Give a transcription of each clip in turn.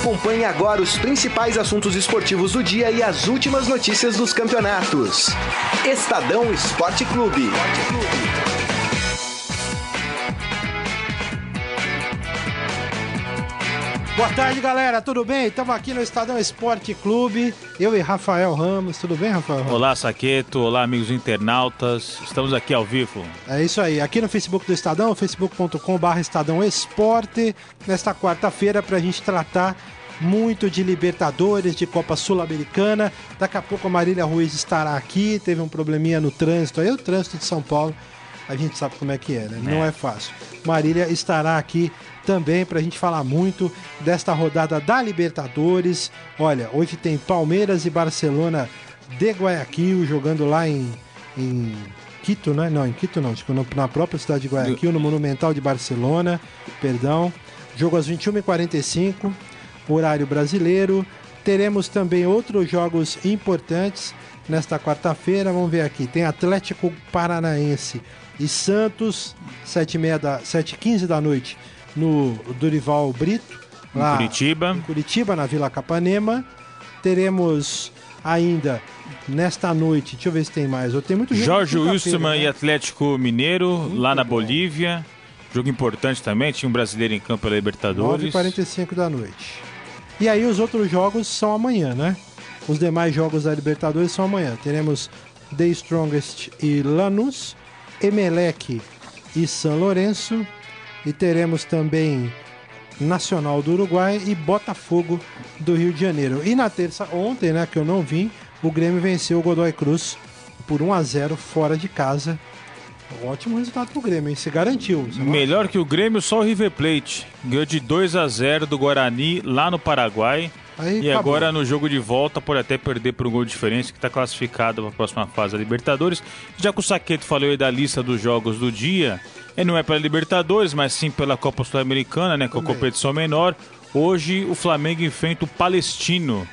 Acompanhe agora os principais assuntos esportivos do dia e as últimas notícias dos campeonatos. Estadão Esporte Clube. Boa tarde, galera. Tudo bem? Estamos aqui no Estadão Esporte Clube. Eu e Rafael Ramos. Tudo bem, Rafael Ramos? Olá, Saqueto. Olá, amigos internautas. Estamos aqui ao vivo. É isso aí. Aqui no Facebook do Estadão, facebook.com.br Estadão Esporte. Nesta quarta-feira, para a gente tratar muito de Libertadores, de Copa Sul-Americana. Daqui a pouco a Marília Ruiz estará aqui. Teve um probleminha no trânsito. Aí o trânsito de São Paulo, a gente sabe como é que é, né? Não é fácil. Marília estará aqui também para a gente falar muito desta rodada da Libertadores. Olha, hoje tem Palmeiras e Barcelona de Guayaquil jogando lá em, em Quito, né? Não, em Quito não, tipo, na própria cidade de Guayaquil, no Monumental de Barcelona, perdão. Jogo às 21h45, horário brasileiro. Teremos também outros jogos importantes nesta quarta-feira. Vamos ver aqui. Tem Atlético Paranaense e Santos, 7h15 da, 7 da noite, no Dorival Brito. Lá em Curitiba. Em Curitiba, na Vila Capanema. Teremos ainda nesta noite, deixa eu ver se tem mais. Eu tenho muito jogo Jorge quinta-feira, Wilstermann né? e Atlético Mineiro, Muito lá na bom. Bolívia. Jogo importante também, tinha um brasileiro em campo pela Libertadores. 9h45 da noite. E aí os outros jogos são amanhã, né? Os demais jogos da Libertadores são amanhã. Teremos The Strongest e Lanús, Emelec e São Lourenço. E teremos também Nacional do Uruguai e Botafogo do Rio de Janeiro. E na terça, ontem, né, que eu não vim, o Grêmio venceu o Godoy Cruz por 1 a 0 fora de casa. Um ótimo resultado pro Grêmio, hein? Se garantiu. Melhor que o Grêmio, só o River Plate. Ganhou de 2 a 0 do Guarani lá no Paraguai. Aí e acabou. agora no jogo de volta pode até perder por um gol de diferença, que está classificado para a próxima fase da Libertadores. Já que o Saqueto falou aí da lista dos jogos do dia, é, não é pela Libertadores, mas sim pela Copa Sul-Americana, né, que é a Também. competição menor. Hoje o Flamengo enfrenta o Palestino,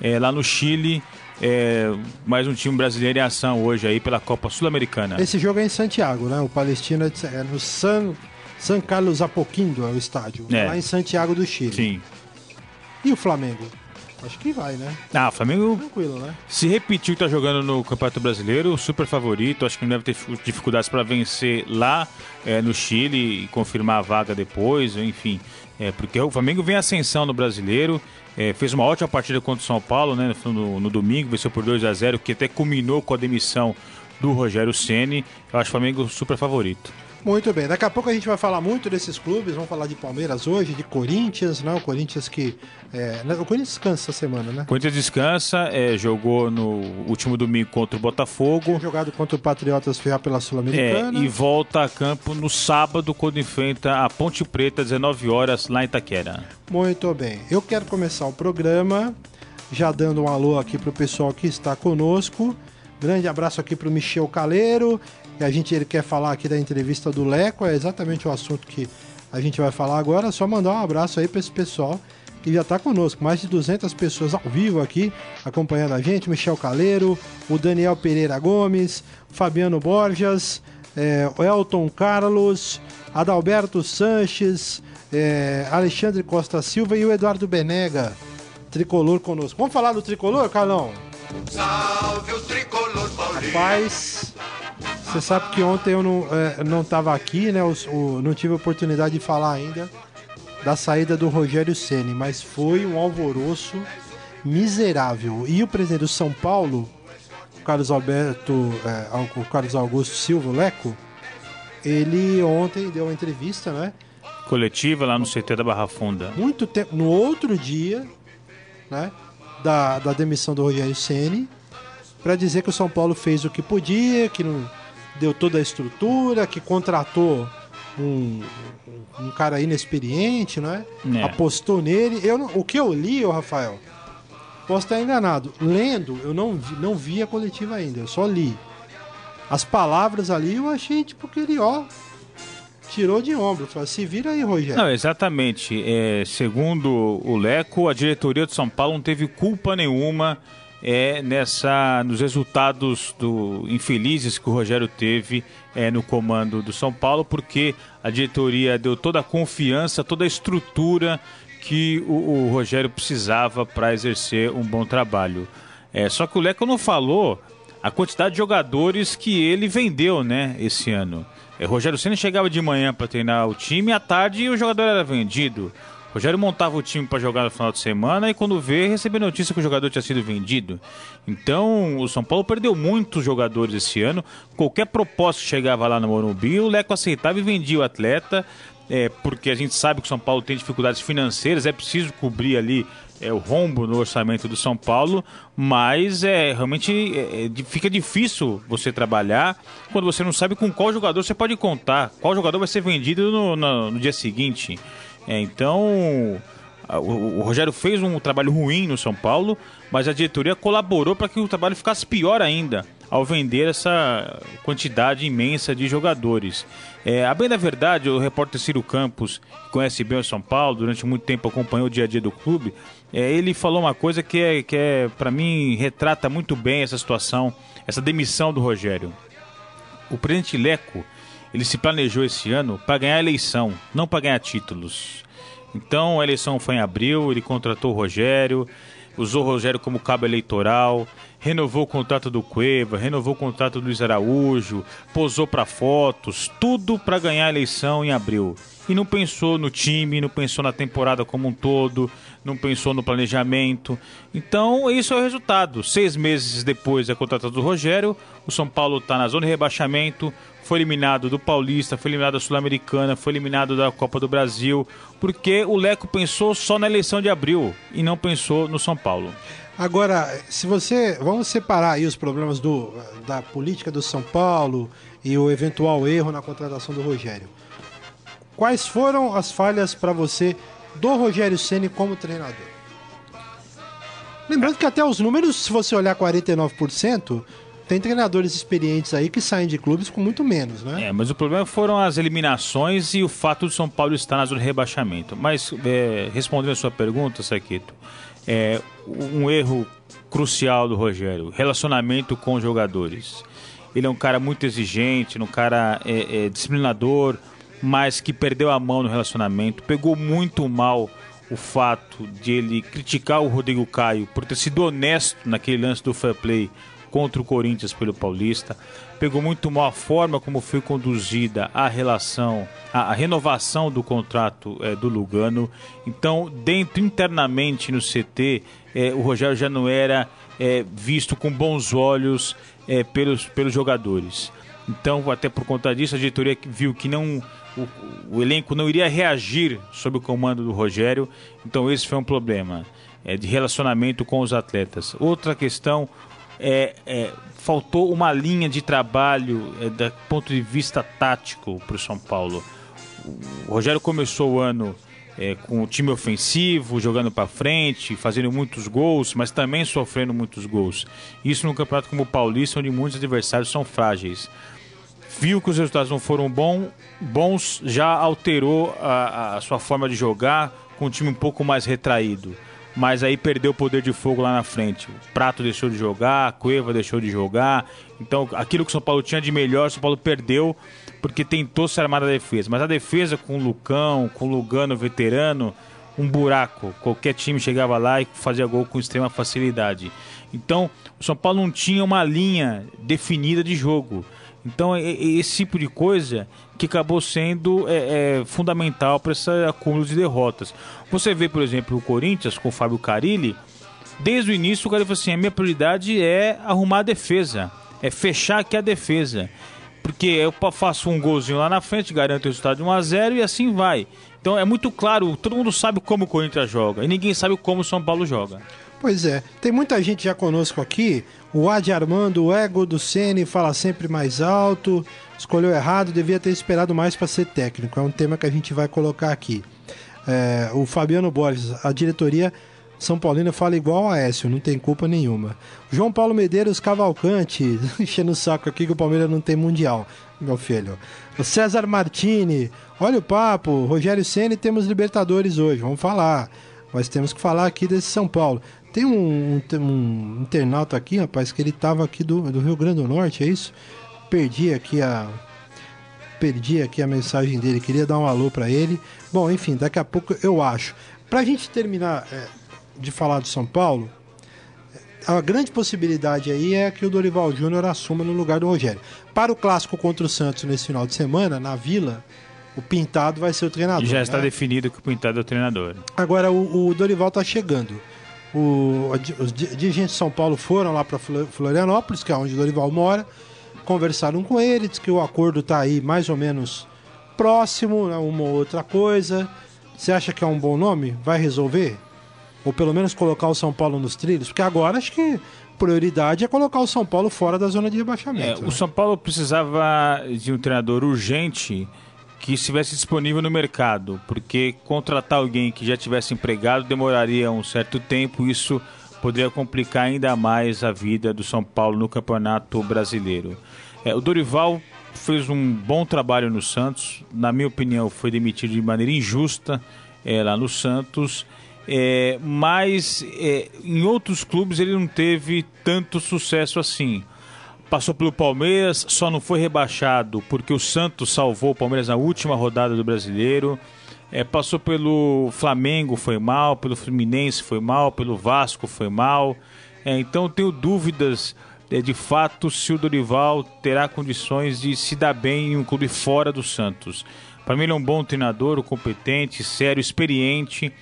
é, lá no Chile. É, mais um time brasileiro em ação hoje aí pela Copa Sul-Americana. Esse jogo é em Santiago, né? O Palestino é é no San, San Carlos Apoquindo, é o estádio. É. Lá em Santiago do Chile. Sim. E o Flamengo? Acho que vai, né? Ah, o Flamengo Tranquilo, né? Se repetiu que tá jogando no Campeonato Brasileiro, super favorito. Acho que não deve ter dificu- dificuldades para vencer lá é, no Chile e confirmar a vaga depois, enfim. É, porque o Flamengo vem em ascensão no Brasileiro. é, fez uma ótima partida contra o São Paulo né, no, no domingo, venceu por 2 a 0 que até culminou com a demissão do Rogério Ceni. Eu acho o Flamengo super favorito. Muito bem. Daqui a pouco a gente vai falar muito desses clubes. Vamos falar de Palmeiras hoje, de Corinthians, né? O Corinthians que. É... né? O Corinthians descansa essa semana, né? O Corinthians descansa, é, jogou no último domingo contra o Botafogo. Tinha jogado contra o Patriotas já pela É, Sul-Americana. e volta a campo no sábado, quando enfrenta a Ponte Preta, 19 horas, lá em Itaquera. Muito bem. Eu quero começar o programa já dando um alô aqui pro pessoal que está conosco. Grande abraço aqui pro Michel Caleiro. E a gente ele quer falar aqui da entrevista do Leco, é exatamente o assunto que a gente vai falar agora. Só mandar um abraço aí para esse pessoal que já está conosco. Mais de 200 pessoas ao vivo aqui acompanhando a gente. Michel Caleiro, o Daniel Pereira Gomes, Fabiano Borjas, é, Elton Carlos, Adalberto Sanches, é, Alexandre Costa Silva e o Eduardo Benega, tricolor conosco. Vamos falar do tricolor, Carlão? Salve o tricolor paulista. Rapaz, você sabe que ontem eu não, é, não tava aqui, né? os- o- não tive a oportunidade de falar ainda da saída do Rogério Ceni, mas foi um alvoroço miserável. E o presidente do São Paulo, o Carlos Alberto, é, o Carlos Augusto Silva, o Leco, ele ontem deu uma entrevista, né? Coletiva lá no CT da Barra Funda. muito tempo, no outro dia, né, da, da demissão do Rogério Ceni, para dizer que o São Paulo fez o que podia, que não deu toda a estrutura, que contratou um, um- cara inexperiente, né? É. Apostou nele. Eu não- o que eu li, ô Rafael, posso estar enganado. Lendo, eu não vi, não vi a coletiva ainda, eu só li. As palavras ali eu achei tipo que ele, ó, tirou de ombro. Falou, se vira aí, Rogério. Não, exatamente. É, segundo o Leco, a diretoria do São Paulo não teve culpa nenhuma é, nessa, nos resultados do infelizes que o Rogério teve é, no comando do São Paulo, porque a diretoria deu toda a confiança, toda a estrutura que o, o Rogério precisava para exercer um bom trabalho. É, só que o Leco não falou a quantidade de jogadores que ele vendeu, né, esse ano. É, Rogério Senna chegava de manhã para treinar o time, à tarde o jogador era vendido. Rogério montava o time para jogar no final de semana e quando vê, recebeu notícia que o jogador tinha sido vendido. Então, o São Paulo perdeu muitos jogadores esse ano. Qualquer proposta que chegava lá no Morumbi, o Leco aceitava e vendia o atleta. É, porque a gente sabe que o São Paulo tem dificuldades financeiras, é preciso cobrir ali é, o rombo no orçamento do São Paulo, mas é realmente é, é fica difícil você trabalhar quando você não sabe com qual jogador você pode contar, qual jogador vai ser vendido no, no, no dia seguinte. É, então, o, Rogério fez um trabalho ruim no São Paulo, mas a diretoria colaborou para que o trabalho ficasse pior ainda ao vender essa quantidade imensa de jogadores. É, a bem da verdade, o repórter Ciro Campos, que conhece bem o São Paulo, durante muito tempo acompanhou o dia a dia do clube, é, ele falou uma coisa que, é, que é, para mim, retrata muito bem essa situação, essa demissão do Rogério. O presidente Leco ele se planejou esse ano para ganhar eleição, não para ganhar títulos. Então a eleição foi em abril, ele contratou o Rogério, usou o Rogério como cabo eleitoral, renovou o contrato do Cueva, renovou o contrato do Luiz Araújo, posou para fotos, tudo para ganhar a eleição em abril. E não pensou no time, não pensou na temporada como um todo, não pensou no planejamento. Então, isso é o resultado. Seis meses depois da contratação do Rogério, o São Paulo está na zona de rebaixamento, foi eliminado do Paulista, foi eliminado da Sul-Americana, foi eliminado da Copa do Brasil, porque o Leco pensou só na eleição de abril e não pensou no São Paulo. Agora, se você. Vamos separar aí os problemas do, da política do São Paulo e o eventual erro na contratação do Rogério. Quais foram as falhas para você do Rogério Ceni como treinador? Lembrando que até os números, se você olhar 49%, tem treinadores experientes aí que saem de clubes com muito menos, né? É, mas o problema foram as eliminações e o fato do São Paulo estar na zona de rebaixamento. Mas, é, respondendo a sua pergunta, Saquito, é, um erro crucial do Rogério, relacionamento com os jogadores. Ele é um cara muito exigente, um cara é, é, disciplinador, mas que perdeu a mão no relacionamento, pegou muito mal o fato de ele criticar o Rodrigo Caio por ter sido honesto naquele lance do fair play contra o Corinthians pelo Paulista. Pegou muito mal a forma como foi conduzida a relação, a, a renovação do contrato é, do Lugano. Então, dentro internamente no CT, é, o Rogério já não era é, visto com bons olhos pelos, pelos jogadores. Então, até por conta disso, a diretoria viu que não o, o, elenco não iria reagir sob o comando do Rogério. Então, esse foi um problema é, de relacionamento com os atletas. Outra questão, é, é, faltou uma linha de trabalho é, do ponto de vista tático para o São Paulo. O Rogério começou o ano é, com o time ofensivo, jogando para frente, fazendo muitos gols, mas também sofrendo muitos gols. Isso num campeonato como o Paulista, onde muitos adversários são frágeis. Viu que os resultados não foram bom, bons, já alterou a, a sua forma de jogar com um time um pouco mais retraído mas aí perdeu o poder de fogo lá na frente. O Prato deixou de jogar, Cueva deixou de jogar. Então, aquilo que o São Paulo tinha de melhor, o São Paulo perdeu porque tentou se armar na defesa. Mas a defesa com o Lucão, com o Lugano veterano, um buraco. Qualquer time chegava lá e fazia gol com extrema facilidade. Então, o São Paulo não tinha uma linha definida de jogo. Então, esse tipo de coisa que acabou sendo é, é, fundamental para esse acúmulo de derrotas. Você vê, por exemplo, o Corinthians com o Fábio Carilli, desde o início o cara falou assim: a minha prioridade é arrumar a defesa, é fechar aqui a defesa. Porque eu faço um golzinho lá na frente, garanto o resultado de 1x0 e assim vai. Então é muito claro, todo mundo sabe como o Corinthians joga e ninguém sabe como o São Paulo joga. Pois é, tem muita gente já conosco aqui. O Adi Armando, o ego do Ceni fala sempre mais alto. Escolheu errado, devia ter esperado mais para ser técnico. É um tema que a gente vai colocar aqui. É, o Fabiano Borges, a diretoria São Paulina fala igual a Écio, não tem culpa nenhuma. João Paulo Medeiros Cavalcante, enchendo o saco aqui que o Palmeiras não tem mundial, meu filho. O César Martini, olha o papo, Rogério Ceni temos Libertadores hoje, vamos falar. Mas temos que falar aqui desse São Paulo. Tem um, um, um internauta aqui, rapaz, que ele tava aqui do, do Rio Grande do Norte, é isso? Perdi aqui a. Perdi aqui a mensagem dele, queria dar um alô para ele. Bom, enfim, daqui a pouco eu acho. Pra gente terminar é, de falar do São Paulo, a grande possibilidade aí é que o Dorival Júnior assuma no lugar do Rogério. Para o clássico contra o Santos nesse final de semana, na Vila, o Pintado vai ser o treinador. Já está né? definido que o Pintado é o treinador. Agora o, o Dorival tá chegando. O, os dirigentes de São Paulo foram lá para Florianópolis, que é onde o Dorival mora, conversaram com ele, diz que o acordo tá aí mais ou menos próximo, né, uma ou outra coisa. Você acha que é um bom nome? Vai resolver? Ou pelo menos colocar o São Paulo nos trilhos? Porque agora acho que prioridade é colocar o São Paulo fora da zona de É, rebaixamento. né? o São Paulo precisava de um treinador urgente que estivesse disponível no mercado, porque contratar alguém que já tivesse empregado demoraria um certo tempo, isso poderia complicar ainda mais a vida do São Paulo no Campeonato Brasileiro. É, o Dorival fez um bom trabalho no Santos, na minha opinião, foi demitido de maneira injusta é, lá no Santos. É, mas é, em outros clubes ele não teve tanto sucesso assim. Passou pelo Palmeiras, só não foi rebaixado porque o Santos salvou o Palmeiras na última rodada do Brasileiro. É, passou pelo Flamengo, foi mal, pelo Fluminense foi mal, pelo Vasco foi mal. É, então tenho dúvidas é, de fato se o Dorival terá condições de se dar bem em um clube fora do Santos. Para mim ele é um bom treinador, competente, sério, experiente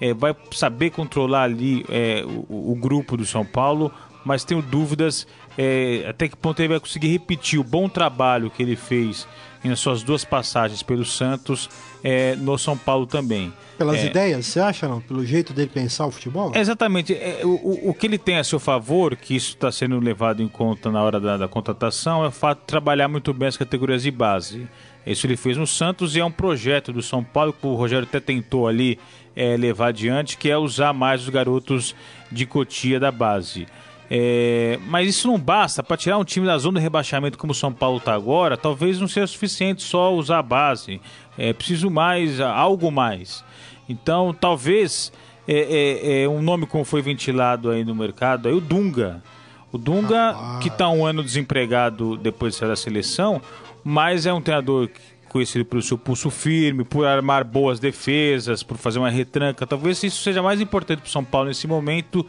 é, vai saber controlar ali é, o, o, grupo do São Paulo, mas tenho dúvidas é, até que ponto ele vai conseguir repetir o bom trabalho que ele fez nas suas duas passagens pelo Santos é, no São Paulo também. Pelas É, ideias, você acha, não? Pelo jeito dele pensar o futebol? Exatamente. É, o, o- o que ele tem a seu favor, que isso está sendo levado em conta na hora da, da contratação, é o fato de trabalhar muito bem as categorias de base. Isso ele fez no Santos e é um projeto do São Paulo que o Rogério até tentou ali é, levar adiante, que é usar mais os garotos de cotia da base. É, mas isso não basta. Para tirar um time da zona de rebaixamento como o São Paulo está agora, talvez não seja suficiente só usar a base. É preciso mais, algo mais. Então, talvez é, é, é, um nome como foi ventilado aí no mercado, aí o Dunga. O Dunga, que está um ano desempregado depois de sair da seleção, mas é um treinador conhecido pelo seu pulso firme, por armar boas defesas, por fazer uma retranca. Talvez isso seja mais importante para o São Paulo nesse momento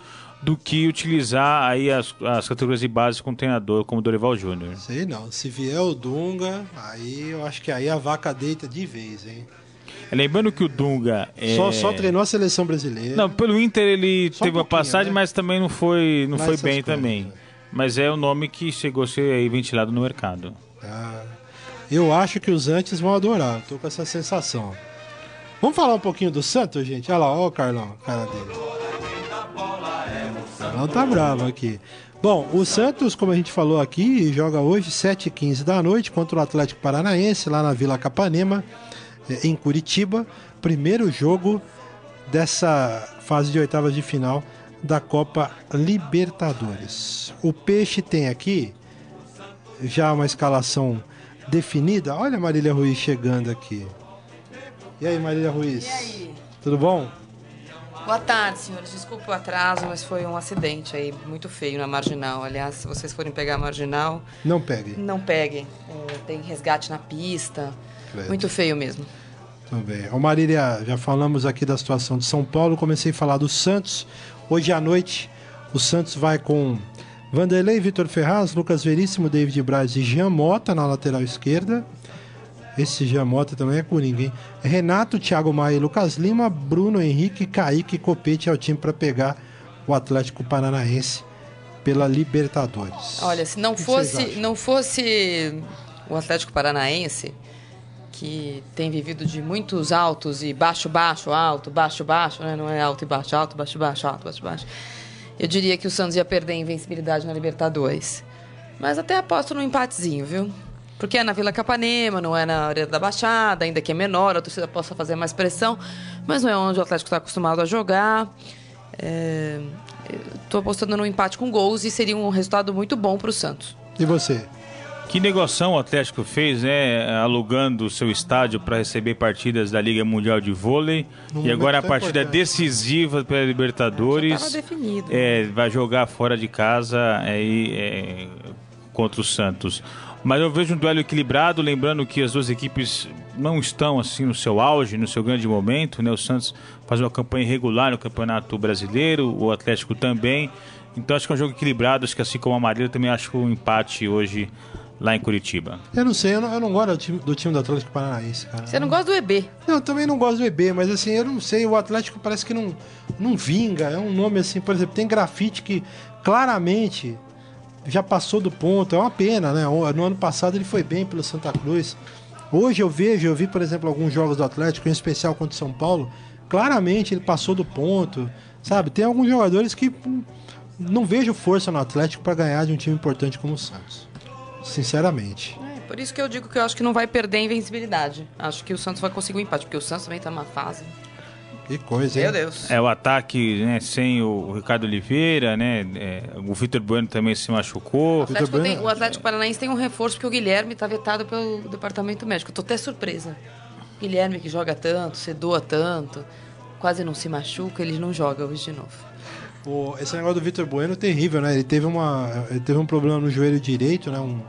do que utilizar aí as, as categorias de base com um treinador como o Dorival Júnior. Sei não. Se vier o Dunga, aí eu acho que aí a vaca deita de vez, hein? Lembrando que o Dunga é... Só, só treinou a seleção brasileira. Não, pelo Inter ele Só um teve uma pouquinho, passagem, né? mas também não foi, não foi bem coisas, também. né? Mas é o nome que chegou a ser aí ventilado no mercado. Ah, eu acho que os antes vão adorar. Tô com essa sensação. Vamos falar um pouquinho do Santos, gente? Olha lá, ó o Carlão, cara dele. Carlão tá bravo aqui. Bom, o Santos, como a gente falou aqui, joga hoje 7h15 da noite contra o Atlético Paranaense, lá na Vila Capanema, eh, em Curitiba. Primeiro jogo dessa fase de oitavas de final da Copa Libertadores. O Peixe tem aqui já uma escalação definida. Olha a Marília Ruiz chegando aqui. E aí, Marília Ruiz? E aí? Tudo bom? Boa tarde, senhores. Desculpa o atraso, mas foi um acidente aí muito feio na marginal. Aliás, se vocês forem pegar a marginal, Não pegue. não peguem. É, tem resgate na pista. Credo. Muito feio mesmo. Tudo bem. Ô Marília, já falamos aqui da situação de São Paulo, comecei a falar do Santos. Hoje à noite, o Santos vai com Vanderlei, Vitor Ferraz, Lucas Veríssimo, David Braz e Jean Mota na lateral esquerda. Esse Jean Mota também é coringa, hein? Renato, Thiago Maia e Lucas Lima, Bruno Henrique, Kaique e Copete é o time para pegar o Atlético Paranaense pela Libertadores. Olha, se não fosse, não fosse o Atlético Paranaense, que tem vivido de muitos altos e baixo, baixo, alto, baixo, baixo, né? Não é alto e baixo, alto, baixo, baixo, alto, baixo, baixo. Eu diria que o Santos ia perder a invencibilidade na Libertadores. Mas até aposto no empatezinho, viu? Porque é na Vila Capanema, não é na Arena da Baixada, ainda que é menor, a torcida possa fazer mais pressão, mas não é onde o Atlético está acostumado a jogar. É... Estou apostando no empate com gols e seria um resultado muito bom para o Santos. E você? Que negociação o Atlético fez, né? Alugando o seu estádio para receber partidas da Liga Mundial de Vôlei. Num e agora a partida importante. decisiva pela Libertadores. definido. É, vai jogar fora de casa aí, é, contra o Santos. Mas eu vejo um duelo equilibrado, lembrando que as duas equipes não estão assim no seu auge, no seu grande momento, né? O Santos faz uma campanha irregular no Campeonato Brasileiro, o Atlético também. Então acho que é um jogo equilibrado, acho que assim como a Marília também acho que o um empate hoje lá em Curitiba. Eu não sei, eu não, eu não gosto do time, do time do Atlético Paranaense, cara. Você não gosta do EB? Não, eu também não gosto do EB, mas assim, eu não sei, o Atlético parece que não, não vinga. É um nome assim, por exemplo, tem grafite que claramente já passou do ponto. É uma pena, né? No ano passado ele foi bem pelo Santa Cruz. Hoje eu vejo, eu vi, por exemplo, alguns jogos do Atlético, em especial contra o São Paulo. Claramente ele passou do ponto, sabe? Tem alguns jogadores que hum, não vejo força no Atlético para ganhar de um time importante como o Santos. Sinceramente. É, por isso que eu digo que eu acho que não vai perder a invencibilidade. Acho que o Santos vai conseguir um empate, porque o Santos também tá numa fase. Que coisa, hein? Meu Deus. É, o ataque né, sem o Ricardo Oliveira, né? é, o Vitor Bueno também se machucou. O Atlético, tem- o Atlético Paranaense tem um reforço porque o Guilherme tá vetado pelo departamento médico. Tô até surpresa. O Guilherme que joga tanto, se doa tanto, quase não se machuca, ele não joga hoje de novo. O- esse negócio do Vitor Bueno é terrível, né? Ele teve, uma, ele teve um problema no joelho direito, né? Um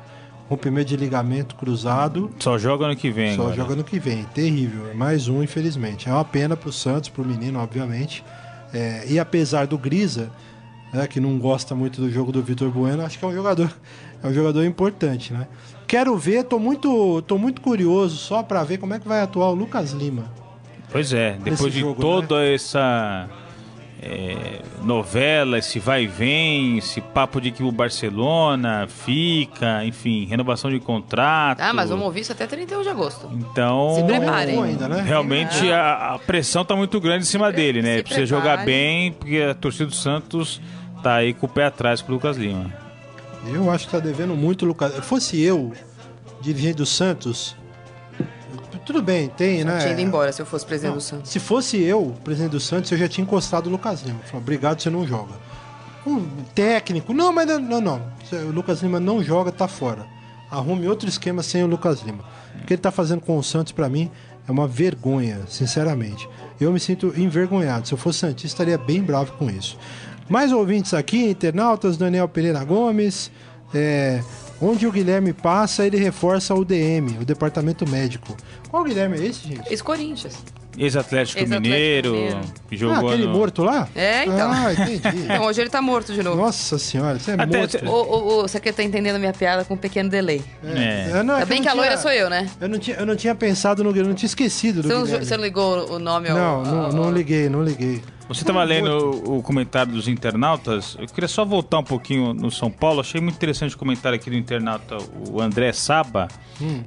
rompimento de ligamento cruzado. Só joga ano que vem. Só agora. joga no que vem. Terrível. Mais um, infelizmente. É uma pena pro Santos, pro menino, obviamente. É, e apesar do Grisa, né, que não gosta muito do jogo do Vitor Bueno, acho que é um jogador, é um jogador importante, né? Quero ver, tô muito, tô muito curioso só para ver como é que vai atuar o Lucas Lima. Pois é, depois Nesse de jogo, toda essa é, novela, esse vai e vem, esse papo de que o Barcelona fica, enfim, renovação de contrato. Ah, mas vamos ouvir isso até 31 de agosto. Então, Se preparem. Ainda, né? realmente a, a pressão tá muito grande em cima Se dele, né? se Precisa jogar bem, porque a torcida do Santos tá aí com o pé atrás com o Lucas Lima. Eu acho que tá devendo muito o Lucas. Fosse eu, dirigente do Santos, tudo bem, tem, né? Tinha ido embora se eu fosse presidente Não, do Santos. Se fosse eu, presidente do Santos, eu já tinha encostado o Lucas Lima. Falei, obrigado, você não joga. Um técnico, não, mas não, não. O Lucas Lima não joga, tá fora. Arrume outro esquema sem o Lucas Lima. O que ele tá fazendo com o Santos, pra mim, é uma vergonha, sinceramente. Eu me sinto envergonhado. Se eu fosse Santista, estaria bem bravo com isso. Mais ouvintes aqui, internautas, Daniel Pereira Gomes. é, onde o Guilherme passa, ele reforça o DM, o departamento médico. Qual Guilherme é esse, gente? Ex-Corinthians. Ex-Atlético Ex-Atlético Mineiro, Mineiro. que Ah, jogou aquele no... morto lá? É, então. Ah, entendi. Então hoje ele tá morto de novo. Nossa senhora, você é Até- morto. Ô, ô, ô, você tá entendendo a minha piada com um pequeno delay. É. Eu não- é Ainda bem eu que a não loira tinha- sou eu, né? Eu não tinha, eu não tinha pensado no Guilherme, eu não tinha esquecido do Você não, Guilherme. você não ligou o nome ao... Não, não, ao- não liguei, não liguei. Você estava lendo o, o comentário dos internautas. Eu queria só voltar um pouquinho no São Paulo. Achei muito interessante o comentário aqui do internauta, o André Saba,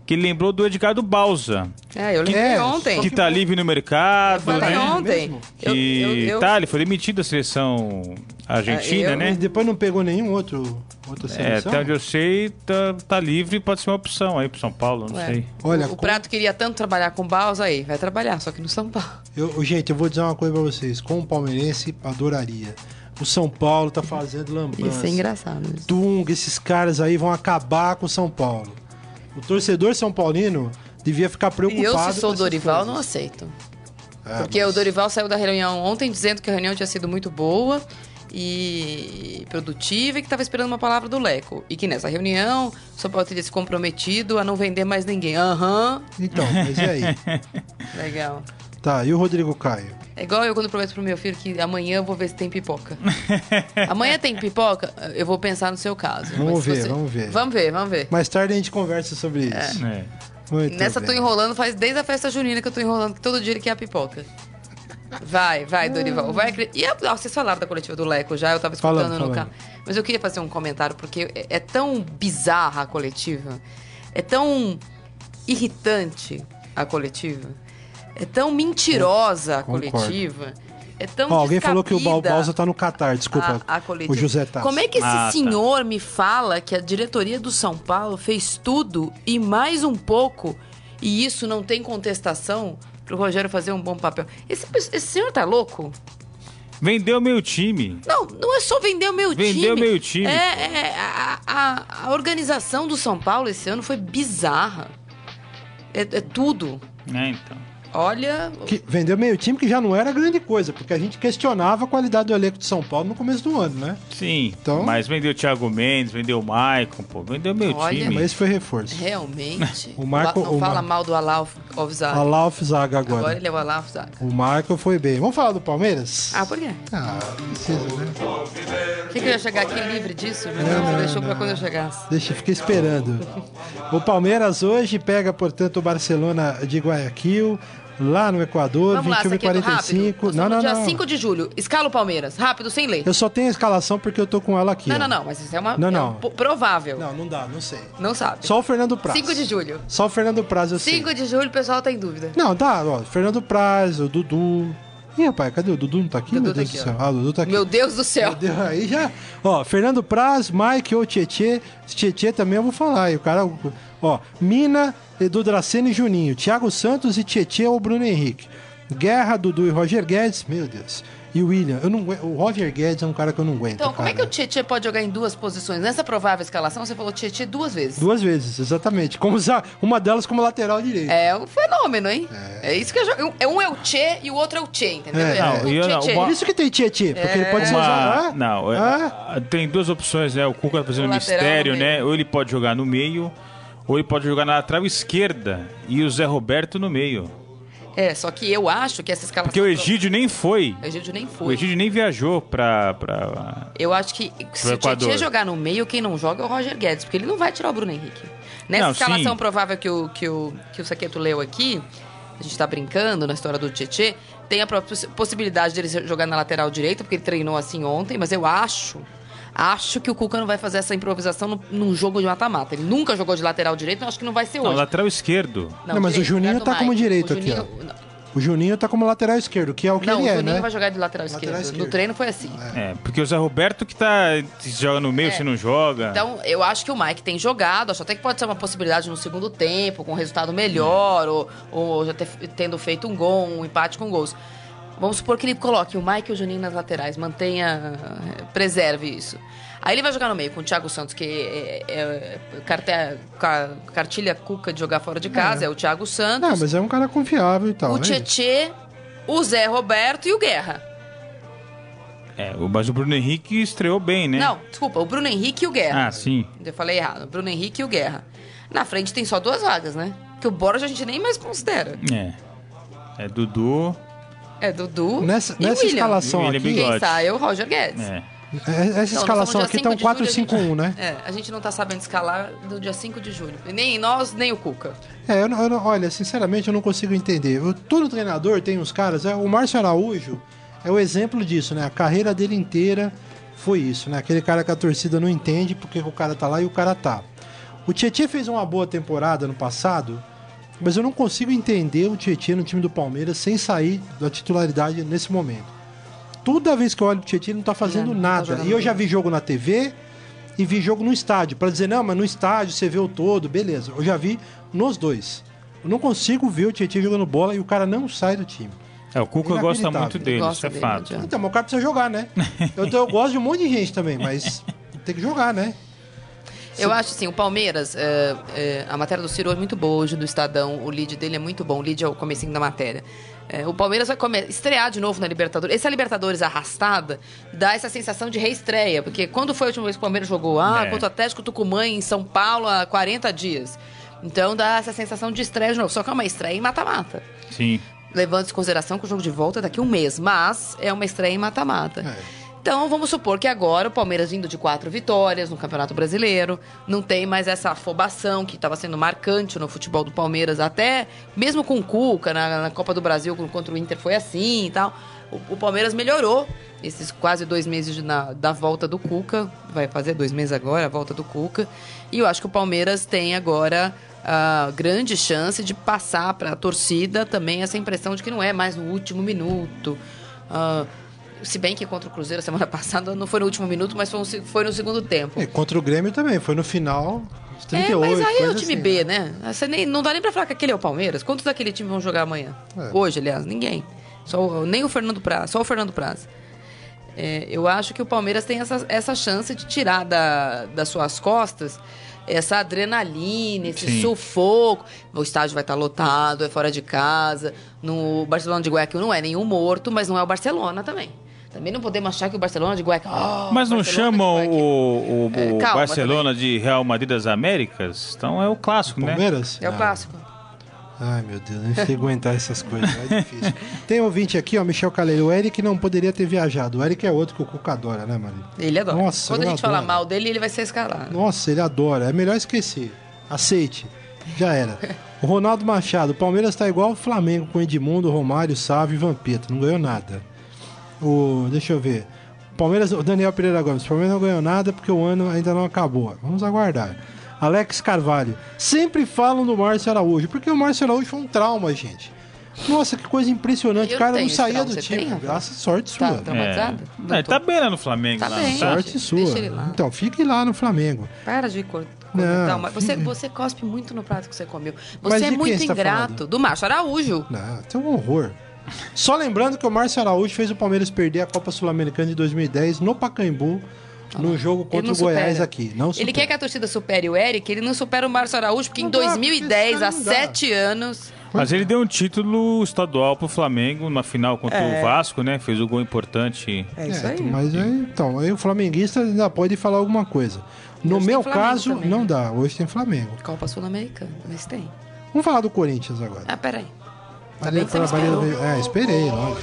que ele lembrou do Edgardo Balsa, É, eu lembrei É, ontem. que tá livre no mercado, Eu falei né? ontem. mesmo? Eu, Que eu, eu, tá, ele foi demitido da seleção argentina, É, eu- né? Mas depois não pegou nenhum outro outra É, seleção? até onde eu sei, tá, tá livre, pode ser uma opção aí pro São Paulo, não Ué. sei. Olha, o, o com- Prato queria tanto trabalhar com Baus, aí vai trabalhar, só que no São Paulo. eu, gente, eu vou dizer uma coisa pra vocês. Como palmeirense, adoraria. O São Paulo tá fazendo lambança. Isso é engraçado. Isso. Dunga, esses caras aí vão acabar com o São Paulo. O torcedor são paulino devia ficar preocupado. eu, se sou o Dorival, não coisas. aceito. É, Porque mas- o Dorival saiu da reunião ontem dizendo que a reunião tinha sido muito boa e produtiva e que estava esperando uma palavra do Leco. E que nessa reunião o São Paulo teria se comprometido a não vender mais ninguém. Aham, Então, mas e aí? legal. tá, e o Rodrigo Caio? É igual eu quando prometo pro meu filho que amanhã eu vou ver se tem pipoca. amanhã tem pipoca? Eu vou pensar no seu caso. Vamos ver, vamos ver. Vamos ver, vamos ver. Mais tarde a gente conversa sobre isso. É. Muito Nessa tô bem. enrolando faz desde a festa junina que eu tô enrolando, que todo dia ele quer a pipoca. Vai, vai, Dorival. Vai, e a, vocês falaram da coletiva do Leco já, eu tava escutando Falando, no carro. Mas eu queria fazer um comentário, porque é, é tão bizarra a coletiva, é tão irritante a coletiva, é tão mentirosa a Concordo. coletiva, é tão Ó, alguém falou que o Bal- descabida Balsa tá no Catar, desculpa. a, a coletiva. o José Tassi. Como é que esse Ah, tá. senhor me fala que a diretoria do São Paulo fez tudo e mais um pouco e isso não tem contestação pro Rogério fazer um bom papel? Esse, esse senhor tá louco? Vendeu meu time. Não, não é só vender o meu time. Vendeu meio time, É, é, a, a- a organização do São Paulo esse ano foi bizarra. É, é tudo. É, então. Olha, Que vendeu meio time que já não era grande coisa, porque a gente questionava a qualidade do elenco de São Paulo no começo do ano, né? Sim, Então- mas vendeu o Thiago Mendes, vendeu o Maicon, pô. Vendeu meu Olha, time. Mas esse foi reforço. realmente. O Marco- não o fala mal do Alalfa. Of Zaga. Alaf Zaga agora. Agora ele é o Alaf Zaga. O Michael foi bem. Vamos falar do Palmeiras? Ah, por quê? Ah, precisa, né? O que, que eu ia chegar aqui livre disso? Meu Não, não, deixou pra quando eu chegasse. Deixa, fica esperando. O Palmeiras hoje pega, portanto, o Barcelona de Guayaquil, lá no Equador, Vamos lá, 21 essa e aqui é do 45. rápido. Não, não, estamos não. dia 5 de julho. Escala o Palmeiras. Rápido, sem ler. Eu só tenho a escalação porque eu tô com ela aqui. Não, ó. não, não. Mas isso é uma... Não, é não. po- provável. Não, Não, não dá, não sei. sabe. Só o Fernando Praz. 5 de julho. Só o Fernando Praz eu sei. 5 de julho, o pessoal tá em dúvida. Não, tá, ó. Fernando Praz, o Dudu. Ih, rapaz, cadê o Dudu? Não tá aqui? Dudu Meu tá Deus aqui, do céu. ó. Ah, o Dudu tá aqui. Meu Deus do céu. Deus, aí já. Ó, Fernando Praz, Mike ou Tietê. Tietê também eu vou falar. E o cara. Ó, Mina, Edu Dracena e Juninho. Thiago Santos e Tietê ou Bruno Henrique. Guerra, Dudu e Roger Guedes. Meu Deus. E o William. Eu não, o Roger Guedes é um cara que eu não aguento. Então, como é cara. que o Tietchan pode jogar em duas posições? Nessa provável escalação, você falou Tietchan duas vezes. Duas vezes, exatamente. Como za- uma delas como lateral direito. É um fenômeno, hein? É, isso que eu jogo. É um é o Tchê e o outro é o Tchê, entendeu? É. É, Não, o e eu- Tietê. uma- Por isso que tem Tietê, porque ele pode ser Uma- usado. Não, é- Ah? tem duas opções, né? O Cuca tá fazendo O mistério, né? Ou ele pode jogar no meio, ou ele pode jogar na lateral esquerda e o Zé Roberto no meio. É, só que eu acho que essa escalação. Porque o Egídio nem foi. O Egídio nem O foi. Egídio nem viajou pra. pra... Eu acho que se o. Tietchan jogar no meio, quem não joga é o Roger Guedes, porque ele não vai tirar o Bruno Henrique. Nessa Não, escalação sim. provável que o, que, o, que o Saqueto leu aqui, a gente tá brincando na história do Tietchan, tem a poss- possibilidade dele jogar na lateral direita, porque ele treinou assim ontem, mas eu acho. Acho que o Cuca não vai fazer essa improvisação no, num jogo de mata-mata. Ele nunca jogou de lateral direito, eu acho que não vai ser Não, hoje. lateral esquerdo. Não, mas o direito, Juninho lugar do tá como direito O aqui, Juninho- ó. O Juninho tá como lateral esquerdo, que é o que Não, ele o é, Juninho né? vai jogar de lateral, Lateral esquerdo. esquerdo. No treino foi assim. É, porque o Zé Roberto que tá. Se joga no meio, É. se não joga. Então, eu acho que o Mike tem jogado, acho até que pode ser uma possibilidade no segundo tempo, com resultado melhor, ou, ou já ter- tendo feito um gol, um empate com gols. Vamos supor que ele coloque o Mike e o Juninho nas laterais, mantenha, preserve isso. Aí ele vai jogar no meio com o Thiago Santos, que é, é- é carte- ca- cartilha cuca de jogar fora de casa, é, o Thiago Santos, Não, mas é um cara confiável e tal. o né? Tietê, o Zé Roberto e o Guerra. É, o- mas o Bruno Henrique estreou bem, né? Não, desculpa, o Bruno Henrique e o Guerra. Ah, sim. Eu falei errado. Bruno Henrique e o Guerra. Na frente tem só duas vagas, né? Que o Borja a gente nem mais considera. É. É Dudu. É Dudu Nessa, e nessa William. escalação William aqui, Bigode. Quem sai é o Roger Guedes. É. é- essa Então, escalação aqui tá um 5 de julho, a gente- 4-5-1, né? É, a gente não tá sabendo escalar do dia 5 de julho. Nem nós, nem o Cuca. É, eu não- eu olha, sinceramente eu não consigo entender. Eu- todo treinador tem uns caras. é, o Márcio Araújo é o exemplo disso, né? A carreira dele inteira foi isso, né? Aquele cara que a torcida não entende porque o cara tá lá e o cara tá. O Tietchan fez uma boa temporada no passado, mas eu não consigo entender o Tietchan no time do Palmeiras sem sair da titularidade nesse momento. Toda vez que eu olho pro Tietchan, ele não tá fazendo não tá nada. jogando e eu já vi jogo na TV e vi jogo no estádio. Pra dizer, não, mas no estádio você vê o todo, beleza. Eu já vi nos dois. Eu não consigo ver o Tietchan jogando bola e o cara não sai do time. É, o Cuca gosta muito dele, isso é fato. Então, mas o cara precisa jogar, né? Eu, eu gosto de um monte de gente também, mas tem que jogar, né? Eu acho assim, o Palmeiras, é, é, a matéria do Ciro é muito boa hoje do Estadão, o lead dele é muito bom, o lead é o comecinho da matéria. É, o Palmeiras vai estrear de novo na Libertadores. Essa Libertadores arrastada dá essa sensação de reestreia, porque quando foi a última vez que o Palmeiras jogou? Ah, É. contra o Atlético Tucumã em São Paulo há 40 dias. Então dá essa sensação de estreia de novo. Só que é uma estreia em mata-mata. Sim. Levando em consideração que o jogo de volta é daqui a um mês, mas é uma estreia em mata-mata. É. Então vamos supor que agora o Palmeiras vindo de quatro vitórias no Campeonato Brasileiro, não tem mais essa afobação que estava sendo marcante no futebol do Palmeiras, até mesmo com o Cuca na, na Copa do Brasil contra o Inter foi assim e tal. O, o Palmeiras melhorou esses quase dois meses de- na- da volta do Cuca, vai fazer dois meses agora a volta do Cuca, e eu acho que o Palmeiras tem agora a grande chance de passar para a torcida também essa impressão de que não é mais no último minuto. Ah, se bem que contra o Cruzeiro semana passada não foi no último minuto, mas foi, um foi no segundo tempo. E contra o Grêmio também, foi no final, os É, 38. mas aí é o time assim, B, né? Você nem, não dá nem pra falar que aquele é o Palmeiras. Quantos daquele time vão jogar amanhã? É. Hoje, aliás, ninguém. Só, nem o Fernando Praz, só o Fernando Praz. É, eu acho que o Palmeiras tem essa, essa chance de tirar da, das suas costas essa adrenalina, esse Sim. sufoco. O estádio vai estar lotado, é fora de casa. No Barcelona de Guayaquil não é nenhum morto, mas não é o Barcelona também. Também não podemos achar que o Barcelona de Guayaquil... Ah, Mas não Barcelona chamam o, o- É, calma Barcelona de Real Madrid das Américas? Então é o clássico, né? Palmeiras? É o Ah, clássico. Ai, meu Deus, tem que aguentar essas coisas, é difícil. Tem ouvinte aqui, ó, Michel Caleiro. O Eric não poderia ter viajado. O Eric é outro que o Cuca adora, né, Maria? Ele adora. Nossa, Quando a gente falar adoro. mal dele, ele vai ser escalado. Nossa, ele adora. É melhor esquecer. Aceite. Já era. O Ronaldo Machado. O Palmeiras tá igual o Flamengo com Edmundo, Romário, Sávio e Vampeta. Não ganhou nada. O, deixa eu ver. O Palmeiras, o Daniel Pereira Gomes. O Palmeiras não ganhou nada porque o ano ainda não acabou. Vamos aguardar. Alex Carvalho. Sempre falam do Márcio Araújo. Porque o Márcio Araújo foi um trauma, gente. Nossa, que coisa impressionante. O cara não saía trauma. do time. tem? Graças sorte sua. Tá, traumatizado? É. Não ele tô. tá bem lá no Flamengo. Tá lá, bem. não tá? Sorte sua. Deixa. Então, fique lá no Flamengo. Para de cor- Não, comentar. mas você, você cospe muito no prato que você comeu. Você é muito tá ingrato. falando? Do Márcio Araújo. Não, tem um horror. Só lembrando que o Márcio Araújo fez o Palmeiras perder a Copa Sul-Americana de 2010 no Pacaembu, no jogo contra o Goiás supera. aqui. Não Ele quer que a torcida supere o Eric, ele não supera o Márcio Araújo, porque Não em dá, porque 2010, esse há sete anos. Mas ele deu um título estadual pro Flamengo numa final contra o Vasco, né? Fez o gol importante. É isso É, aí. Mas aí, então, aí o flamenguista ainda pode falar alguma coisa. No Hoje meu caso, também, não né? dá. Hoje tem Flamengo. Copa Sul-Americana, mas tem. Vamos falar do Corinthians agora. Ah, peraí. Bem que você esperou. É, esperei, lógico.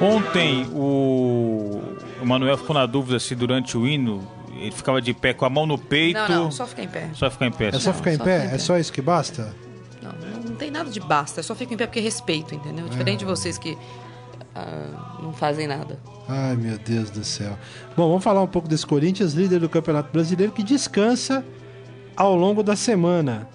Ontem o, o Manuel ficou na dúvida se durante o hino ele ficava de pé com a mão no peito. Não, não, só ficar em pé. Só ficar em pé. É só Não, ficar em só pé? em É pé. só isso que basta? Não, não, tem nada de basta, eu só fico em pé porque respeito, entendeu? Diferente de vocês que ah, não fazem nada. Ai, meu Deus do céu. Bom, vamos falar um pouco desse Corinthians, líder do Campeonato Brasileiro, que descansa ao longo da semana.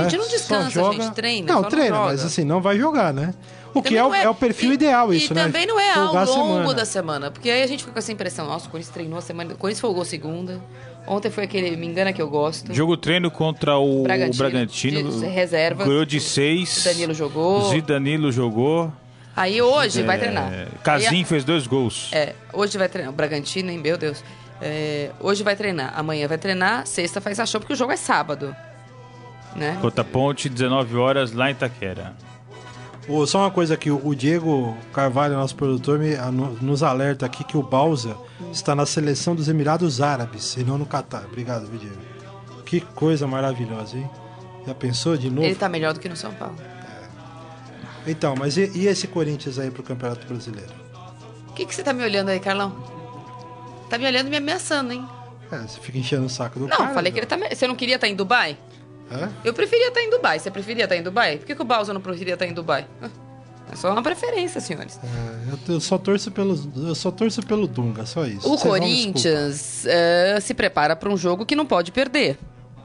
A gente né? não descansa, a gente treina, Não, só não treina, joga. mas assim, não vai jogar, né? O E que é o, não é o perfil e- ideal, isso, e né? também não é ao Folgar longo semana. da semana, porque aí a gente fica com essa impressão, nossa, o Corinthians treinou a semana, o Corinthians folgou segunda, ontem foi aquele me engana que eu gosto, Jogo treino contra o Bragantino, Bragantino. de reservas. Ganhou de seis. O Danilo jogou. Zidanilo jogou. aí hoje vai É, treinar. Casim fez dois gols. É, hoje vai treinar, o Bragantino, hein, meu Deus, É, hoje vai treinar, amanhã vai treinar, sexta faz a show, porque o jogo é sábado, né? Contra a Ponte, 19 horas, lá em Itaquera. Ô, só uma coisa aqui, o Diego Carvalho, nosso produtor, me- a- no- nos alerta aqui que o Bausa está na seleção dos Emirados Árabes e não no Catar. Obrigado, Diego. Que coisa maravilhosa, hein? Já pensou de novo? Ele tá melhor do que no São Paulo. Então, mas e, e esse Corinthians aí pro Campeonato Brasileiro? O que, que você tá me olhando aí, Carlão? Tá me olhando e me ameaçando, hein? É, você fica enchendo o saco do Não, cara. falei que ele tá. me- Você não queria estar em Dubai? Hã? Eu preferia estar em Dubai. Você preferia estar em Dubai? Por que, que o Bowser não preferia estar em Dubai? É só uma preferência, senhores. É, eu, só torço pelo, eu só torço pelo Dunga, só isso. O Corinthians eh, se prepara para um jogo que não pode perder.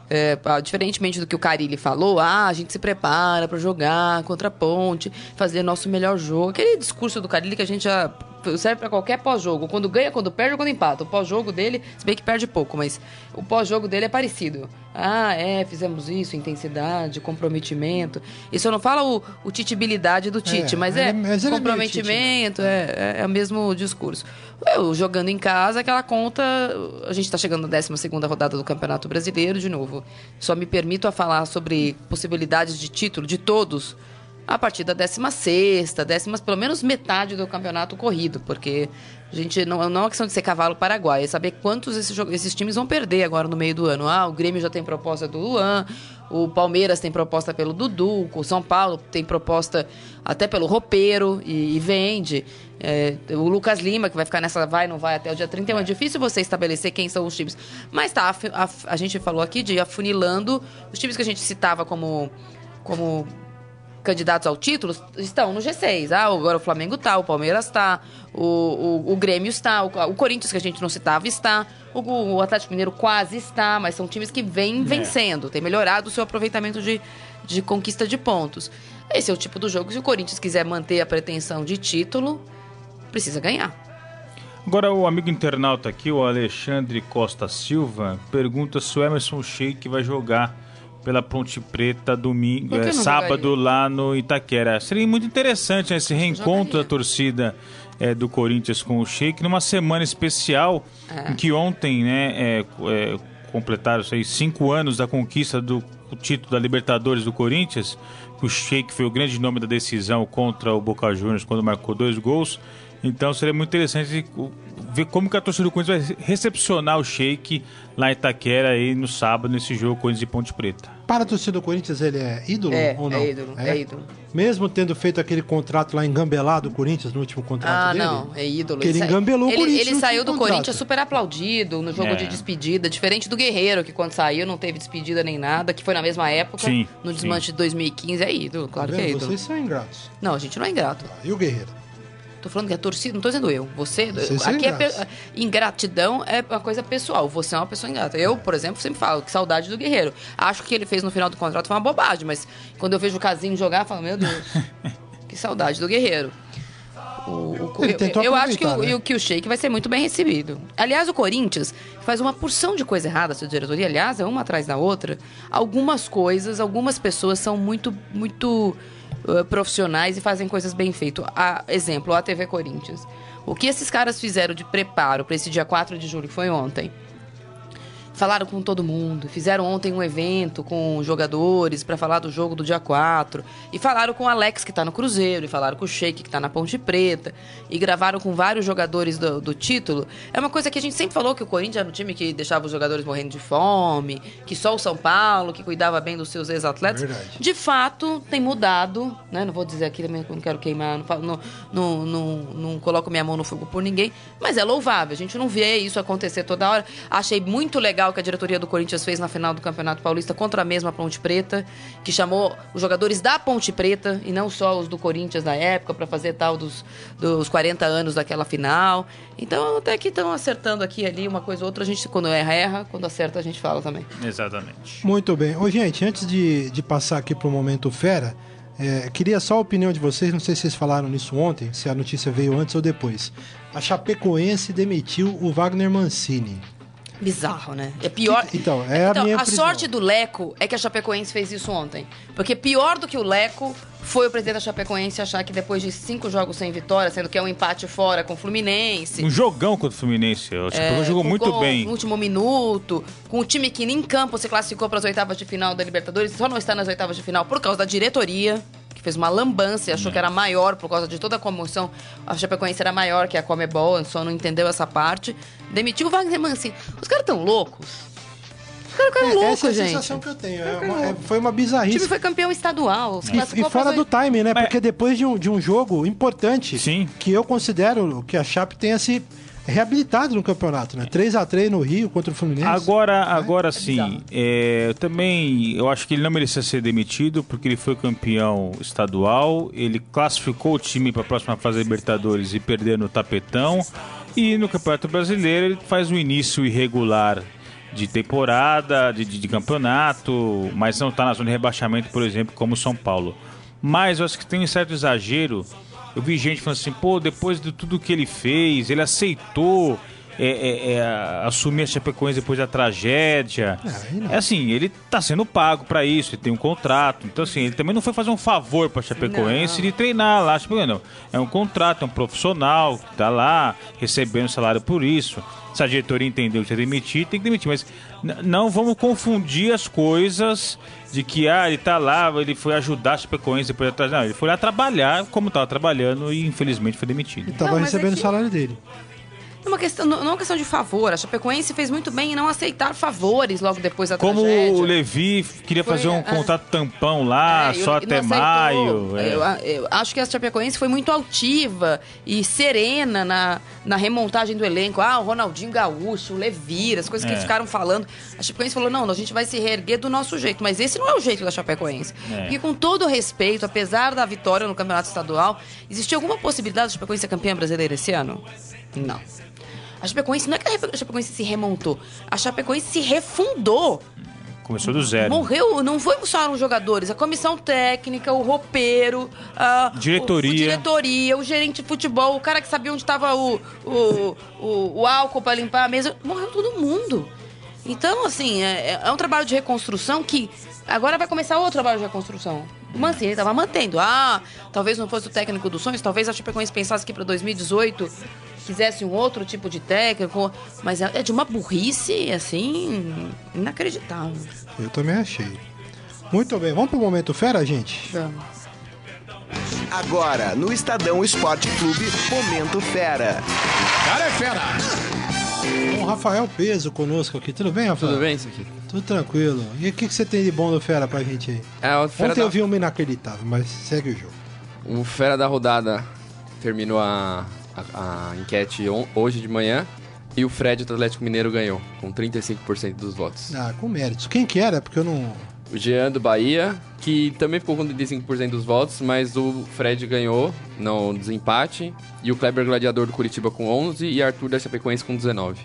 É, diferentemente do que o Carilli falou, ah, a gente se prepara para jogar contra a Ponte, fazer nosso melhor jogo. Aquele discurso do Carilli que a gente já serve para qualquer pós-jogo. Quando ganha, quando perde ou quando empata. O pós-jogo dele, se bem que perde pouco, mas o pós-jogo dele é parecido. Ah, é, fizemos isso, intensidade, comprometimento. Isso não fala o, o titibilidade do Tite, mas ele é é- mas é comprometimento, momento, é, é, é o mesmo discurso. Eu, jogando em casa, aquela conta. A gente está chegando na 12 rodada do Campeonato Brasileiro, de novo. Só me permito a falar sobre possibilidades de título de todos a partir da 16, décima, pelo menos metade do campeonato corrido, porque a gente não, não é uma questão de ser cavalo paraguai, é saber quantos esses, esses times vão perder agora no meio do ano. Ah, o Grêmio já tem proposta do Luan, o Palmeiras tem proposta pelo Dudu, o São Paulo tem proposta até pelo Ropeiro e, e vende. É, o Lucas Lima, que vai ficar nessa vai, não vai até o dia 31. É difícil você estabelecer quem são os times. Mas tá, a, a- a gente falou aqui de afunilando os times que a gente citava como, como candidatos ao título estão no G6. Ah, agora o Flamengo tá, o Palmeiras tá, o, o, o Grêmio está, o, o Corinthians, que a gente não citava, está, o, o Atlético Mineiro quase está, mas são times que vêm vencendo, tem melhorado o seu aproveitamento de, de conquista de pontos. Esse é o tipo do jogo, se o Corinthians quiser manter a pretensão de título, precisa ganhar. Agora o amigo internauta aqui, o Alexandre Costa Silva, pergunta se o Emerson Sheik vai jogar pela Ponte Preta domingo, é, sábado jogaria? lá no Itaquera. Seria muito interessante né, esse reencontro da torcida é, do Corinthians com o Sheik numa semana especial É. em que ontem, né, é, é, completaram aí, cinco anos da conquista do título da Libertadores do Corinthians. que O Sheik foi o grande nome da decisão contra o Boca Juniors quando marcou dois gols. Então seria muito interessante ver como que a torcida do Corinthians vai recepcionar o Sheik lá em Itaquera aí no sábado, nesse jogo Corinthians e Ponte Preta. Para a torcida do Corinthians, ele é ídolo É, ou não? é ídolo, é ídolo. Mesmo tendo feito aquele contrato lá engambelado do Corinthians, no último contrato Ah, dele? não, é ídolo. Que ele sa- engambelou o ele, Corinthians Ele no saiu do contrato. Corinthians super aplaudido no jogo É. de despedida, diferente do Guerreiro, que quando saiu não teve despedida nem nada, que foi na mesma época, Sim, no sim. desmanche de 2015. É ídolo, claro Tá que é ídolo. Vocês são ingratos. Não, a gente não é ingrato. E o Guerreiro? Tô falando que a torcida, não tô dizendo eu. Você, Vocês são aqui é pe- ingratidão é uma coisa pessoal. Você é uma pessoa ingrata. Eu, por exemplo, sempre falo que saudade do Guerreiro. Acho que ele fez no final do contrato foi uma bobagem, mas quando eu vejo o Casinho jogar, eu falo, meu Deus, que saudade do Guerreiro. O, o- eu, eu acho que o, né? que o Sheik vai ser muito bem recebido. Aliás, o Corinthians faz uma porção de coisa errada, sua diretoria. Aliás, é uma atrás da outra. Algumas coisas, algumas pessoas são muito, muito uh, profissionais e fazem coisas bem feitas. Exemplo, a TV Corinthians. O que esses caras fizeram de preparo para esse dia 4 de julho, que foi ontem, Falaram com todo mundo, fizeram ontem um evento com jogadores para falar do jogo do dia 4. E falaram com o Alex, que tá no Cruzeiro, e falaram com o Sheik, que tá na Ponte Preta. E gravaram com vários jogadores do, do título. É uma coisa que a gente sempre falou que o Corinthians era um time que deixava os jogadores morrendo de fome, que só o São Paulo, que cuidava bem dos seus ex-atletas. Verdade. De fato, tem mudado, né? Não vou dizer aqui também que não quero queimar, não, falo- não, não, não, não coloco minha mão no fogo por ninguém, mas é louvável. A gente não vê isso acontecer toda hora. Achei muito legal o que a diretoria do Corinthians fez na final do Campeonato Paulista contra a mesma Ponte Preta, que chamou os jogadores da Ponte Preta e não só os do Corinthians na época para fazer tal dos, dos 40 anos daquela final. Então, até que estão acertando aqui ali uma coisa ou outra. A gente, quando erra, erra. Quando acerta, a gente fala também. Exatamente. Muito bem. Ô, gente, antes de, de passar aqui pro Momento Fera, é, queria só a opinião de vocês, não sei se vocês falaram nisso ontem, se a notícia veio antes ou depois. A Chapecoense demitiu o Wagner Mancini. Bizarro, né? É pior. Então, é a minha a prisão. sorte do Leco é que a Chapecoense fez isso ontem. Porque pior do que o Leco foi o presidente da Chapecoense achar que depois de cinco jogos sem vitória, sendo que é um empate fora com o Fluminense. Um jogão contra o Fluminense. O Chapecoense é, jogou muito gol bem. No último minuto, com o time que nem em campo se classificou para as oitavas de final da Libertadores, só não está nas oitavas de final por causa da diretoria, que fez uma lambança e achou que era maior por causa de toda a comoção. A Chapecoense era maior que a Comebol, só não entendeu essa parte. Demitiu o Wagner Mancini. Os caras tão loucos. Os caras ficaram É, loucos, essa é a gente. sensação que eu tenho. É uma- é- foi uma O time bizarrice. foi campeão estadual. E, e fora do time, né? Mas- Porque depois de um, de um jogo importante, Sim. que eu considero que a Chape tenha se reabilitado no campeonato, né? 3 a 3 no Rio contra o Fluminense. Agora, agora bizarro. sim, é, eu também eu acho que ele não merecia ser demitido porque ele foi campeão estadual, ele classificou o time para a próxima fase da Libertadores e perdeu no tapetão. E no Campeonato Brasileiro ele faz um início irregular de temporada, de, de- de campeonato, mas não está na zona de rebaixamento, por exemplo, como o São Paulo. Mas eu acho que tem um certo exagero. Eu vi gente falando assim, pô, depois de tudo que ele fez, ele aceitou é, é, é, assumir a Chapecoense depois da tragédia. não. É assim, ele tá sendo pago pra isso, ele tem um contrato. Então, assim, ele também não foi fazer um favor pra Chapecoense Não. de treinar lá. Não. É um contrato, é um profissional que tá lá recebendo salário por isso. Se a diretoria entendeu que demitir, tem que demitir. Mas não vamos confundir as coisas de que, ah, ele tá lá, ele foi ajudar a Chapecoense depois da tragédia. Não, ele foi lá trabalhar como tava trabalhando e infelizmente foi demitido. Ele tava Não, mas recebendo é o que- salário dele. É uma questão, não é uma questão de favor. A Chapecoense fez muito bem em não aceitar favores logo depois da Como tragédia. o Levi queria Foi, fazer um é. contrato tampão lá, É, só até maio. é. Eu, eu acho que a Chapecoense foi muito altiva e serena na, na remontagem do elenco. Ah, o Ronaldinho Gaúcho, o Levira, as coisas que É. eles ficaram falando. A Chapecoense falou: não, a gente vai se reerguer do nosso jeito. Mas esse não é o jeito da Chapecoense. É. E com todo respeito, apesar da vitória no Campeonato Estadual, existe alguma possibilidade da Chapecoense ser campeã brasileira esse ano? Não. A Chapecoense não é que a Chapecoense se remontou. A Chapecoense se refundou. Começou do zero. Morreu, não foi só os jogadores, a comissão técnica, o roupeiro, a Diretoria. O, o diretoria, o gerente de futebol, o cara que sabia onde estava o, o, o, o álcool para limpar a mesa. Morreu todo mundo. Então, assim, é, é um trabalho de reconstrução que agora vai começar outro trabalho de reconstrução. O Mancini estava mantendo. Ah, talvez não fosse o técnico dos sonhos, talvez a Chapecoense pensasse que para 2018 quisesse um outro tipo de técnico, mas é é de uma burrice, assim, inacreditável. Eu também achei. Muito bem, vamos pro momento fera, gente? Vamos. Agora, no Estadão Esporte Clube, Momento Fera. cara é fera. O Rafael Peso conosco aqui. Tudo bem, Rafael? Tudo bem isso aqui? Tudo tranquilo. E o que, que você tem de bom do Fera pra gente aí? É, o Fera Ontem da... eu vi uma inacreditável, mas segue o jogo. O Fera da rodada terminou a, a, a enquete hoje de manhã e o Fred do Atlético Mineiro ganhou, com 35% dos votos. Ah, com méritos. Quem que era? Porque eu não. O Jean do Bahia, que também ficou com 35% dos votos, mas o Fred ganhou no desempate. E o Kleber Gladiador do Curitiba com 11 e Arthur da Chapecoense com 19.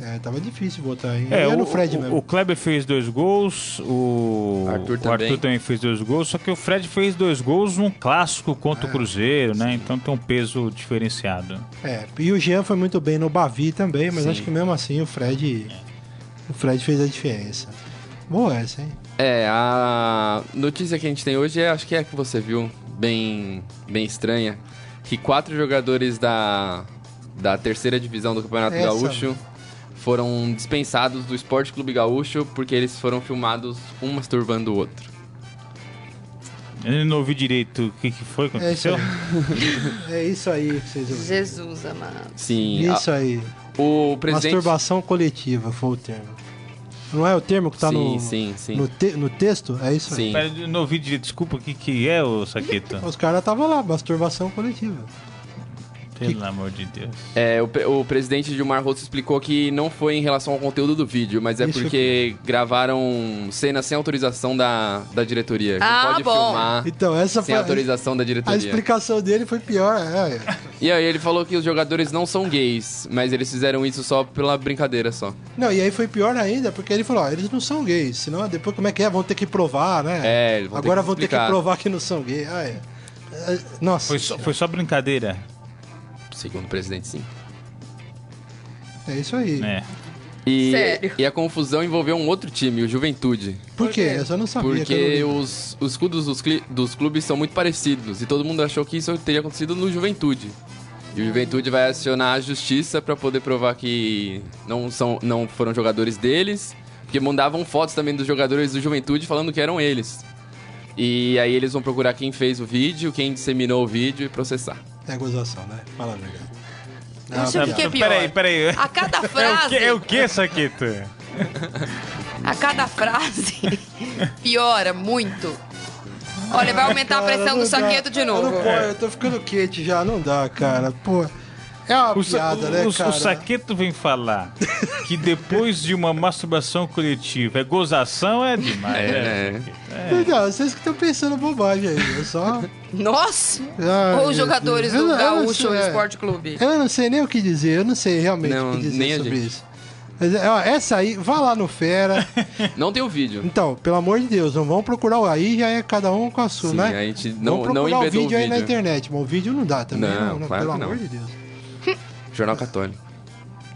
É, tava difícil votar, hein? É, o, no Fred o- mesmo. o Kleber fez dois gols, o Arthur o também. Arthur também fez dois gols, só que o Fred fez dois gols num clássico contra o Cruzeiro, né? Então tem um peso diferenciado. É, e o Jean foi muito bem no Bavi também, mas Sim. acho que mesmo assim o Fred. O Fred fez a diferença. Boa essa, hein? É, a notícia que a gente tem hoje é, acho que é a que você viu, bem, bem estranha, que quatro jogadores da, da terceira divisão do Campeonato Essa Gaúcho foram dispensados do Esporte Clube Gaúcho porque eles foram filmados um masturbando o outro. Eu não ouvi direito o que, que foi que É isso aconteceu. aí. É isso aí que vocês ouviram. Jesus amado. Sim, a- Isso aí. o presidente... Masturbação coletiva foi o termo. Não é o termo que tá sim, no, sim, sim. No, te- no texto? É isso aí. Sim. Pera, eu não ouvi direito, desculpa, o que, que é, o Saqueta? Os caras estavam lá, masturbação coletiva. Pelo amor de Deus. É, o, o presidente Gilmar Rosso explicou que não foi em relação ao conteúdo do vídeo, mas é Isso porque gravaram cenas sem autorização da, da diretoria. Ah, não pode bom. filmar Então, essa sem foi. autorização da A diretoria. explicação dele foi pior. É, é. E aí ele falou que os jogadores não são gays, mas eles fizeram isso só pela brincadeira só. Não, e aí foi pior ainda, porque ele falou: ó, eles não são gays. Senão depois como é que é? Vão ter que provar, né? É, vão ter Agora que vão ter que provar que não são gays. Ah. É, Nossa. Foi só, foi só brincadeira. Segundo o presidente, sim. É isso aí. É. E, Sério? e a confusão envolveu um outro time, o Juventude. Por quê? Eu só não sabia. que Porque os, os escudos dos, cli- dos clubes são muito parecidos e todo mundo achou que isso teria acontecido no Juventude. E o Juventude vai acionar a justiça pra poder provar que não, são, não foram jogadores deles, porque mandavam fotos também dos jogadores do Juventude falando que eram eles. E aí eles vão procurar quem fez o vídeo, quem disseminou o vídeo e processar. É gozação, né? Fala a verdade. Eu acho que é pior. Peraí, peraí. A cada É o frase, que, é o que Saqueta? a cada frase piora muito. Olha, vai aumentar a Cara, pressão não do dá. saqueto de Eu, não novo. posso, eu tô ficando quente já, não dá, cara. Pô. É uma O, piada, o- né, o- cara? o Saqueto vem falar que depois de uma masturbação coletiva é gozação, é demais. É, né, né? Saqueto? Não, vocês que estão pensando bobagem aí. Eu só. Nossa! Ai, Ou os jogadores Deus. do Eu Gaúcho sei, é. Esporte Clube. Eu não sei nem o que dizer, eu não sei realmente Não, o que dizer sobre isso. Mas, ó, essa aí, vá lá no Fera. Não tem o vídeo. Então, pelo amor de Deus, não vão procurar o aí, já é cada um com a sua, Sim, né? a gente Vão não, procurar não o vídeo o aí na vídeo. internet, mas o vídeo não dá também, Não, não, não, claro pelo que não. amor de Deus. Jornal Católico.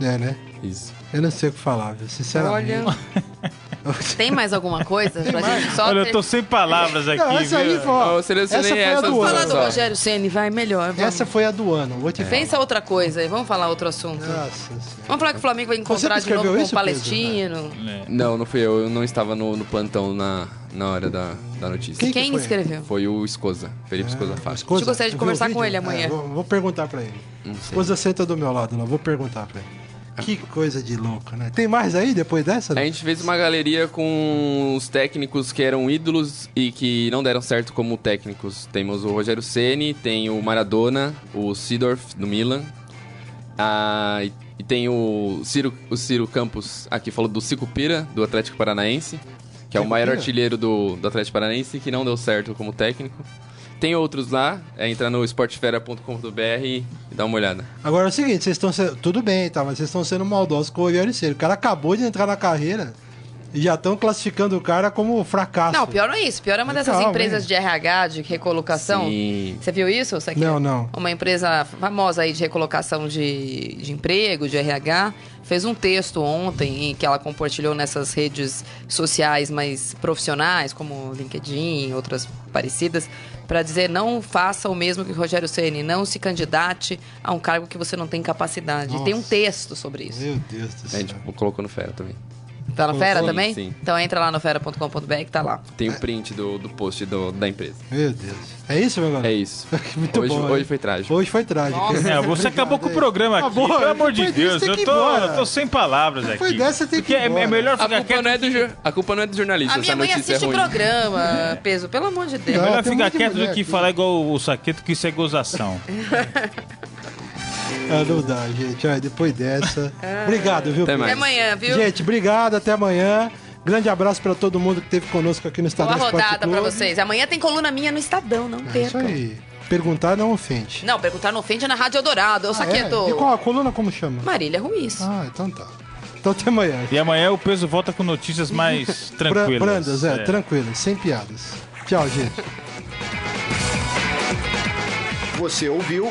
É, né? Isso. Eu não sei o que falar, viu? sinceramente. Olha. Tem mais alguma coisa pra gente só Olha, eu ter- tô sem palavras aqui, Não, essa aí, ó, Eu selecionei essa foi a essas do Vamos duas falar ano. do. Rogério Ceni, vai melhor. Vamos. Essa foi a do ano, vou te falar. Pensa outra coisa aí, vamos falar outro assunto. Nossa senhora. Vamos falar que o Flamengo vai encontrar de novo com o Palestino. É. Não, não fui eu. Eu não estava no, no plantão na, na hora da, da notícia. Quem que Quem foi? escreveu? Foi o Escosa, Felipe Escosa Fácil. Esposa, Eu gostaria de conversar com ele amanhã. É, vou, vou perguntar pra ele. Esposa senta do meu lado lá, vou perguntar pra ele. Que coisa de louco, né? Tem mais aí depois dessa? A gente fez uma galeria com os técnicos que eram ídolos e que não deram certo como técnicos. Temos o Rogério Ceni, tem o Maradona, o Sidorf do Milan, ah, e, tem o Ciro, o Ciro Campos, aqui falou do Cico Pira, do Atlético Paranaense, que é o maior artilheiro do, do Atlético Paranaense, que não deu certo como técnico. Tem outros lá, é entrar no esportefera.com.br e dar uma olhada. Agora é o seguinte, vocês estão sendo. Tudo bem, tá? Mas vocês estão sendo maldosos com o Rogério Ceni. O cara acabou de entrar na carreira já estão classificando o cara como fracasso. Não, pior não é isso. Pior é uma dessas Calma, empresas hein? de RH, de recolocação. Sim. Você viu isso? Saqueto? Não, não. Uma empresa famosa aí de recolocação de, de emprego, de RH, fez um texto ontem em que ela compartilhou nessas redes sociais mais profissionais, como LinkedIn e outras parecidas, para dizer não faça o mesmo que o Rogério Ceni, não se candidate a um cargo que você não tem capacidade. E tem um Nossa. texto sobre isso. Meu Deus do A céu. gente colocou no Fera também. Tá na fera Sim, também? sim. Então entra lá no fera.com.br que tá lá. Tem o print do, do post do- da empresa. Meu Deus. É isso, meu garoto? É isso. Muito hoje, bom. hoje né? foi trágico. Hoje foi trágico. É, você Obrigado, acabou com o programa aqui, Acabou, pelo amor de Deus. Eu tô, eu tô sem palavras aqui. Depois dessa tem que é, é melhor A ficar culpa, quieto. não é do, a culpa não é do jornalista, A minha essa mãe notícia é assiste o programa, peso, pelo amor de Deus. Não, Melhor ficar quieto do que falar igual o Saqueto, que isso é gozação. Ah, não dá, gente. Ai, depois dessa. Obrigado, viu? Até Pedro? Até amanhã, viu? Gente, obrigado. Até amanhã. Grande abraço pra todo mundo que esteve conosco aqui no Estadão Boa rodada pra Clube. vocês. Amanhã tem coluna minha no Estadão, não É isso percam. aí. Perguntar não ofende. Não, perguntar não ofende é na Rádio Eldorado. Eu Ah, saqueto. é? E qual a coluna como chama? Marília Ruiz. Ah, então tá. Então até amanhã. E amanhã o peso volta com notícias mais tranquilas. Brandas, é, tranquilas, sem piadas. Tchau, gente. Você ouviu